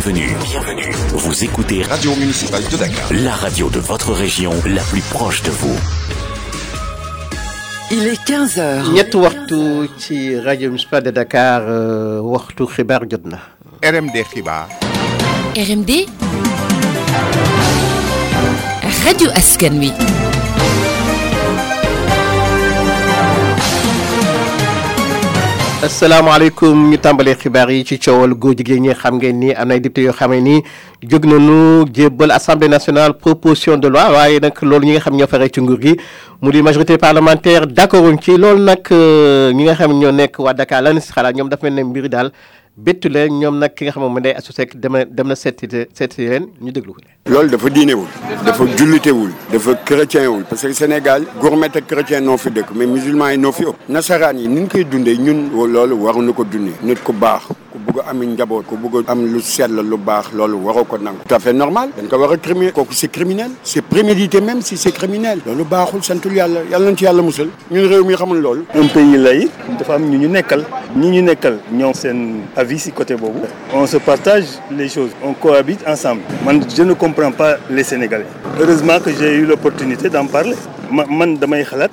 Bienvenue. Bienvenue. Vous écoutez Radio Municipale de Dakar. la radio de votre région, la plus proche de vous. Il est 15 heures. ñetti waxtu ci rajo municipal de Dakar euh, waxtu xibaar jot na. RMD xibaar. RMD Radio Askan Wi asalaamaaleykum ñu tàmbalee xibaar yi ci coowal góor jigéen ñi xam ngeen ni am député ni nañu assemblée nationale proposition de loi waaye nag loolu ñi nga xam ñoo faree ci nguur gi mu di majorité parlementaire d'accorduñ ci. Loolu nag euh, ñi nga xam ñoo nekk waa Dakar lan si dafa daal bettu leen ñoom nag ki nga xam moom day associé dem na ñu parce que Sénégal gourmet ak chrétien noo fi mais musulman yi noo fi ëpp. Nasaraan yi ni ñu koy dundee ñun loolu waruñu ko ku bugg a am njaboot ku bugg a am lu sell lu baax loolu waroo ko nangu. Tout à fait normal dañ ko war a criminel kooku c'est criminel c'est prémédité même si c'est criminel. Loolu baaxul santul yàlla yàlla nañ ci yàlla musal. Ñun réew mi xamul loolu. Un pays laïque dafa am ñu ñu nekkal. Ñi ñu nekkal ñoom seen avis ci côté boobu. On se partage les choses on cohabite ensemble. Man je ne comprends pas les Sénégalais. Heureusement que j'ai eu l'opportunité d'en parler ma man damay xalaat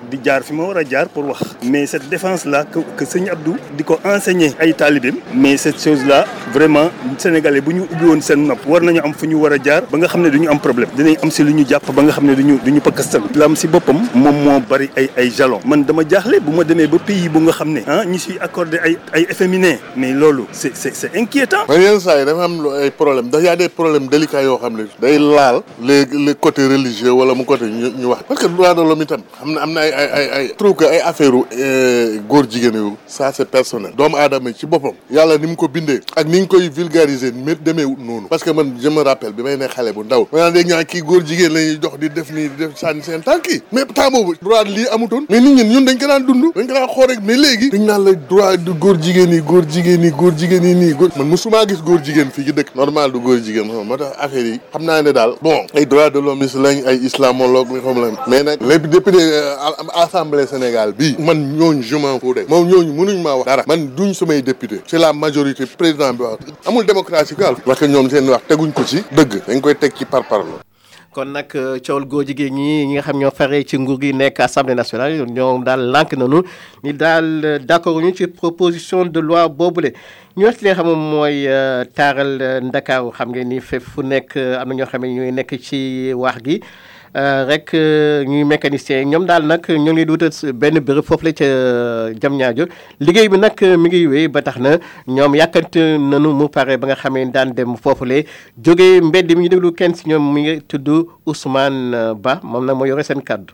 pour mais cette défense là que que sëñ Abdou di ko enseigner ay talibim mais cette chose là vraiment Sénégalais bu ñu ubbi woon seen nopp war nañu am fu ñu war a jaar ba nga xam ne du ñu am problème. Dinañ am si lu ñu jàpp ba nga xam ne du ñu ñu lam si boppam moom moo bari ay ay jalons man dama jaaxle bu ma demee ba pays bu nga xam ne ah siy accordé ay ay efféminés mais loolu c'est inquiétant. Mais yenn saa yi dafa am ay problème. Y a des problèmes ñu ñu que l'homme itam xam na am na ay ay ay ay affaire góor jigéen yu ça c'est personnel. Doomu aadama ci boppam yàlla ni mu ko bindee ak ni ñu koy vulgariser mét demeewut noonu. Parce que man je me rappelle bi may ne xale bu ndaw ma naan dégg la ñuy di def nii di def sànni seen tànk yi. Mais temps boobu droit lii amutoon. Mais nit ñi ñun dañ ko daan dund dañ ko daan xool rek mais léegi dañ naan la droit du góor jigéen yi góor jigéen yi góor jigéen yi nii góor man musuma gis góor jigéen fii ci dëkk. Normal du góor jigéen xam moo tax affaire yi xam naa ne daal bon ay droit de l'homme lañ ay islamologue mi xam mais lépp député assemblée Sénégal bii man ñooñu je m'en fous moom ñooñu mënuñ maa wax dara. Man duñ samay député. C'est la majorité président bi wax. Amul démocratie quoi. Parce que ñoom seen wax teguñ ko ci dëgg. Dañ koy teg ci parparlo kon nag coowal góor jigéen ñi ñi nga xam ñoo faree ci nguur gi nekk assemblée nationale ñoom daal lànk nañu ni daal d'accord ñu ci proposition de loi boobule. ñu wax xam mooy taaral Ndakaaru. Xam ngeen ni fépp fu nekk am na ñoo xam ne ñooy nekk ci wax gi rek ñuy mécanicien ñoom daal nag ñoo ngi wutal benn béréb foofu la ca Diamniadio. Liggéey bi nag mi ngi wéy ba tax na ñoom yàkkante nanu mu pare ba nga xamee daan dem foofule. Jógee mbedd mi ñu déglu kenn si ñoom mi ngi tudd Ousmane Ba moom nag moo yore seen kàddu.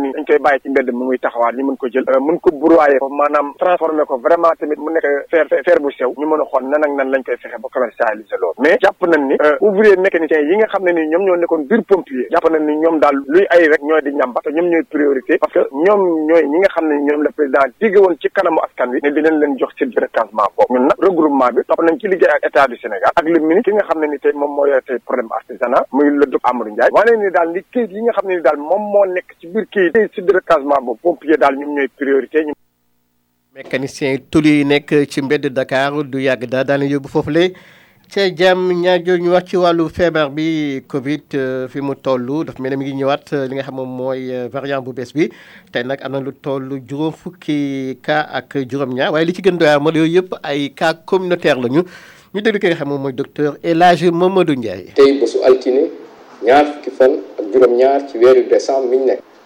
nii dañ koy bàyyi ci mbedd mu muy taxawaat ñu mën ko jël mën ko broyer ko maanaam transformer ko vraiment tamit mu nekk fer fer bu sew ñu mën a xool nan ak nan lañ koy fexe ba commercialiser loolu mais jàpp nañ ni ouvrier mécanicien yi nga xam ne ni ñoom ñoo nekkoon biir pompier jàpp nañ ni ñoom daal luy ay rek ñooy di ñamba te ñoom ñooy priorité parce que ñoom ñooy ñi nga xam ne ñoom la président digg woon ci kanamu askan wi ne dinañ leen jox de recasement boobu ñun nag regroupement bi topp nañ ci liggéey ak état du Sénégal ak le ministre ki nga xam ne ni tey moom moo yore tey problème artisanat muy le docteur Amadou Ndiaye wane ni daal ni këyit yi nga xam ne ni daal moom moo nekk ci biir de boobu pompier daal ñoom ñooy priorité mécanicien tôlier yi nekk ci mbedd Dakar du yàgg daal daana yóbbu foofu la ca jàmm ñaajo ñu wax ci wàllu feebar bi Covid fi mu toll dafa mel ne mi ngi ñëwaat li nga xam moom mooy variant bu bees bi. Tey nag am na lu toll juróom fukki cas ak juróom-ñaar waaye li ci gën doy mooy yooyu yëpp ay cas communautaire lañu. Ñu déglu ki nga xam moom mooy docteur El Hadj Mamadou Ndiaye. tey bésu altine ñaar fukki fan ak juróom-ñaar ci weeru décembre mi ñu nekk.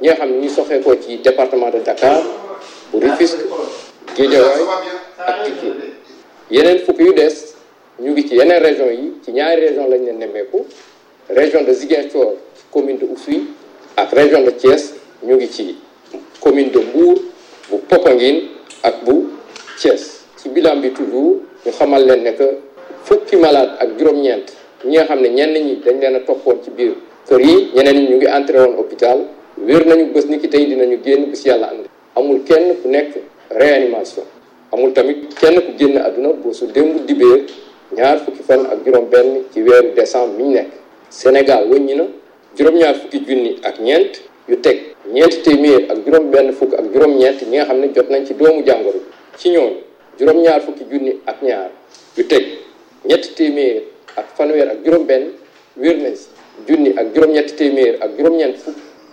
ñi nga xam ne département de Dakar bu Rufisque Guédiawaye ak yeneen fukk yu des ñu ngi ci yeneen région yi ci ñaari région lañ leen région de Ziguinchor commune de Oussouye ak région de Thiès ñu ngi commune de Mbour bu ak bu Thiès. Ci bilan bi toujours ñu xamal leen ne que malade ak juróom-ñeent ñi nga xam ne ñenn ñi dañ leen a toppoon ci biir kër yi ñeneen entré woon hôpital wér nañu bés ni ki tey dinañu génn yàlla kenn ku nekk réanimation. Amul tamit kenn ku génn démb dibéer ñaar fukki fan ak juróom-benn ci weeru décembre Sénégal wëññi na juróom-ñaar fukki junni ak ñeent yu teg ñeenti téeméer ak juróom-benn fukk ak juróom-ñeent ñi nga xam ne jot nañ ci doomu jàngoro. Ci ñooñu juróom-ñaar fukki junni ak ñaar yu teg si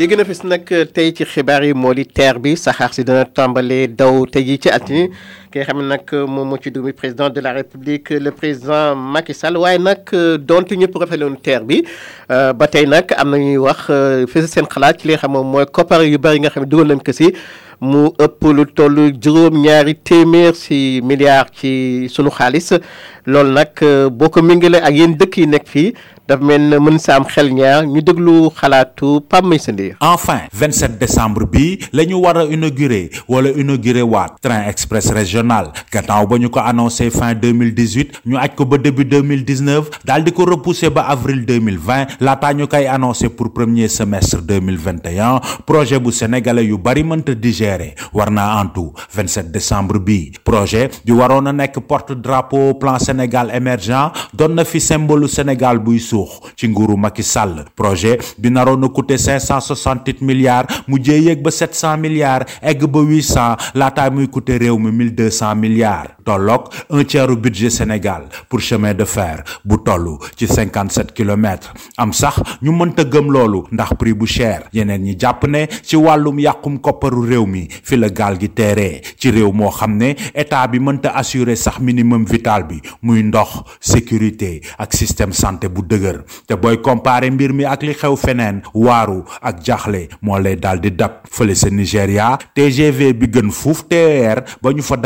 li gën a fës nag tey ci xibaar yi moo di teer bi saxaar si dana tàmbalee daw tey jii ci altine ki xam président de la république le président Macky Sall. Waaye nag donte ñëpp rafetloon teer bi ba tey nag am wax si milliards ci sunu xaalis. Loolu nag boo ko méngalee ak yéen dëkk yi nekk fii dafa mel ne mën sa am xel ñaar. Ñu déglu xalaatu Pam May sa Ndir enfin 27 décembre bi la inauguré train express régional gannaaw ba ko annoncé fin 2018 ñu aj ko ba début 2019 daal di ko repoussé ba avril 2020 laataa ñu koy annoncé pour premier semestre 2021 projet bu sénégalais yu bari mënta digérer. War antu 27 décembre bi. Projet di waroon a nekk porte drapeau plan Sénégal émergent doon na fi symbole Sénégal buy suux ci Macky Sall. Projet bi naroon a coûter 568 milliards mu jee yéeg ba 700 milliards egg ba 800 laataa muy coûter réew mi 1200 milliards tolloog un tiers budget Sénégal pour chemin de fer bu toll ci 57 kilomètres. Am sax ñu mënta gëm loolu ndax prix bu cher. Yeneen ñi jàpp ne ci wàllum yàqum kopparu réew mi fi la gaal gi teeree. Ci réew minimum vital bi sécurité ak système santé bu dëgër. Te booy comparer mbir mi ak li xew feneen waaru ak jaxle moo lay daal di dab. Fële sa Nigéria TGV bi gën fuuf TER ba ñu fa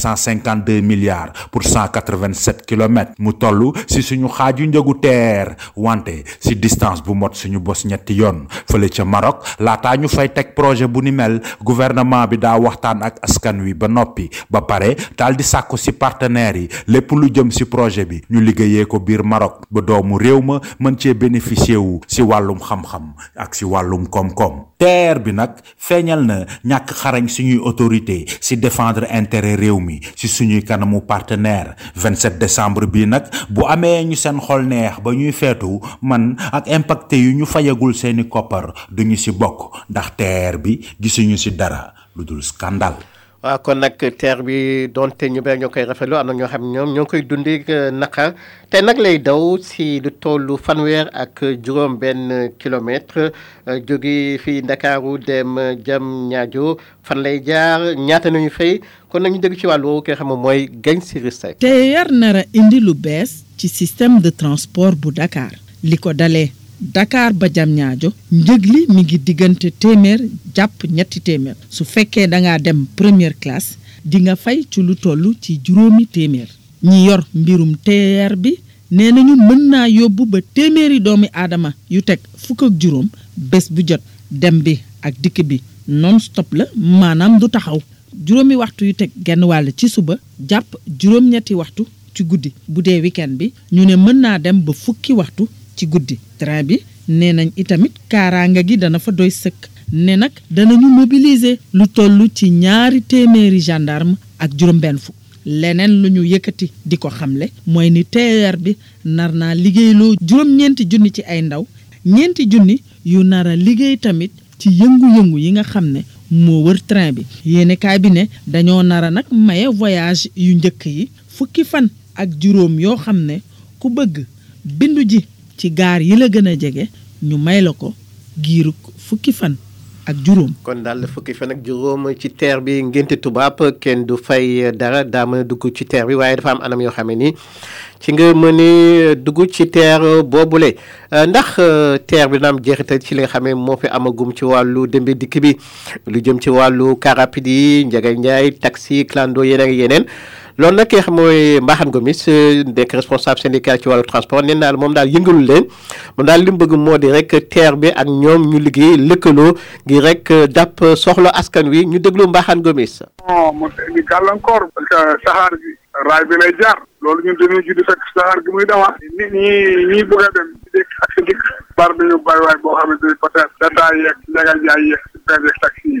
552 milliards pour 187 kilomètres. Mu toll si suñu xaaju njëgu TER wante si distance bu mot suñu bos ñetti yoon. Fële ca Maroc laataa ñu fay teg projet bu ni mel gouvernement bi daa waxtaan ak askan wi ba noppi. Ba pare daal di sàkku si partenaires yi lépp lu jëm si projet bi. Ñu liggéeyee ko biir Maroc. Ba doomu réew ma mën cee bénéficier wu si wàllum xam-xam ak si wàllum koom-koom. TER bi nag feeñal na ñàkk xarañ suñuy autorité si défendre intérêt réew mi si suñuy kanamu partenaire. 27 décembre bi nag bu amee ñu seen xol neex ba ñuy feetu man ak impacté yu ñu fayagul seeni koppar duñu si bokk ndax TER bi gisuñu si dara lu dul scandale waaw kon nag teer bi donte ñu bëri ñoo koy rafetlu am na ñoo xam ñoom ñoo koy dundi naqar. Te nag lay daw si lu fanweer ak juróom benn kilomètre Ndakaaru dem jam ñaajo. Fan lay jaar ñaata nañu fay? Kon nag ñu dégg ci ci système de transport bu Dakar Dakar ba ñaajo njëg li mi ngi diggante téeméer jàpp ñetti téeméer. Su fekkee da ngaa dem première classe di nga fay ci lu toll ci juróomi téeméer. Ñi yor mbirum TER bi nee nañu mën naa yóbbu ba téeméeri doomi aadama yu teg fukk ak juróom bés bu jot. Dem bi ak dikk bi non stop la maanaam du taxaw. Juróomi waxtu yu teg genn wàll ci suba jàpp juróom-ñetti waxtu ci guddi. Bu dee weekend bi ñu ne mën naa dem ba fukki waxtu ci guddi. Train bi nee nañ itamit kaaraanga gi dana fa doy sëkk. Ne nag danañu mobiliser lu toll ci ñaari téeméeri gendarme ak juróom-benn fukk. Leneen lu ñu yëkkati di ko xamle mooy ni TER bi nar naa liggéeyloo juróom-ñeenti junni ci ay ndaw ñeenti junni yu nar liggéey tamit ci yëngu-yëngu yi nga xam ne moo wër train bi. Yéenekaay bi ne dañoo nar a nag maye voyage yu njëkk yi fukki fan ak juróom yoo xam ne ku bëgg bindu ji ci gaar yi la gën a jege ñu may la ko giiru fukki fan ak juróom. kon daal fukki fan ak juróom ci teer bi ngénte tubaab kenn du fay dara daa mën dugg ci teer bi waaye dafa am anam yoo xam ne nii ci nga mën a dugg ci teer boobule ndax teer bi dina am jeexital ci li nga xam moo fi amagum ci wàllu dembe dikk bi lu jëm ci wàllu car rapide yi Ndiaga Ndiaye taxi clando yeneen yeneen. Loolu nag ki nga xam mooy Mbaxane Gomis nekk responsable syndical ci wàllu transport nee naa moom daal yëngalul leen. Moom daal li mu bëgg moo di rek teer bi ak ñoom ñu liggéey lëkkaloo ngir rek dàpp soxla askan wi. Ñu déglu Mbaxane Gomis. non mu indi gàllankoor parce que saxaar gi gi a waay boo xam ne peut être data yeeg Ndiaga Ndiaye yeeg taxi yi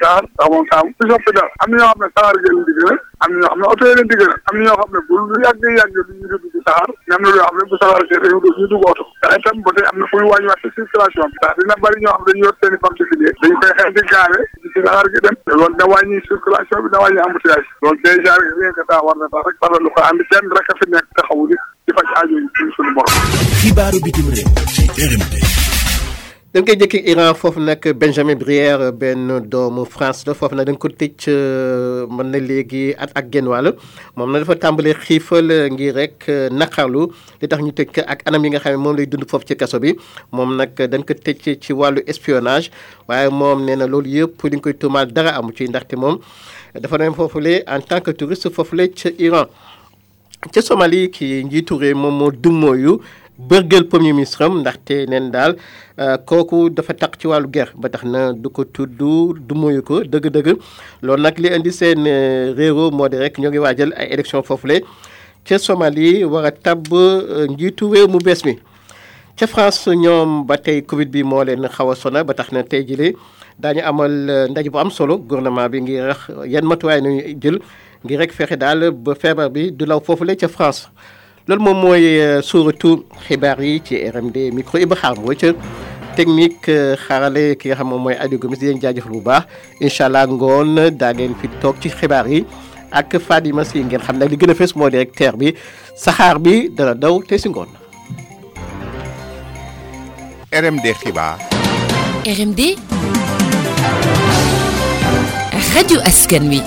saxaar ndax moom taam si soppi am na ñoo xam ne saxaar di am na ñoo xam ne oto yi leen di gën am na ñoo xam ne bu lu yàgg yàgg du ñu dugg si saxaar mais am na loo xam bu saxaar am na fu wàññiwaat si circulation bi. Ndax dina bari ñoo xam dañu yor seeni particulier koy xel di gaare ci saxaar gi dem. Loolu da wàññi circulation bi da wàññi embouteillage loolu déjà rien rek ko andi kenn rek fi nekk taxawu nit di faj aajo yi ci suñu borom. xibaaru bitim réew ci. Dañ koy jëkki Iran foofu nag Benjamin Brière benn doomu France la foofu nag dañ ko tëj mën na léegi at ak moom na dafa tàmbalee xiifal ngir rek naqarlu li tax ñu ak anam yi nga xam ne moom lay dund foofu ci kaso bi. Moom nag dañ ko ci espionnage waaye moom na loolu yëpp li ñu koy tuumaal dara amu ci ndaxte moom dafa en tant que touriste ca Iran. Ca ki njiitu réew moom moo bërgël premier ministre am ndaxte neen daal kooku ci wàllu guerre ba tax na du ko tudd du moyu ko dëgg-dëgg loolu nag li indi seen réeróo moo di rek ñoo ngi waajal ay élection foofule ca Somalie a tabb njiitu réew mu bees mi ca France ñoom ba tey Covid bi moo a sona na tey amal ndaje bu am solo gouvernement bi rax yan matuwaay nañu jël France. Loolu moom mooy suuratu xibaar yi ci RMD micro Iba Xaar mooy ca technique xarale ki nga xam moom mooy Aliou Gomis di leen jaajëfal bu baax incha allah ngoon daa ngeen fi toog ci xibaar yi ak Fadima si ngeen xam nag li gën a fees moo di rek teer bi saxaar bi dana daw te si ngoon. RMD xibaar. RMD. rajo askan wi.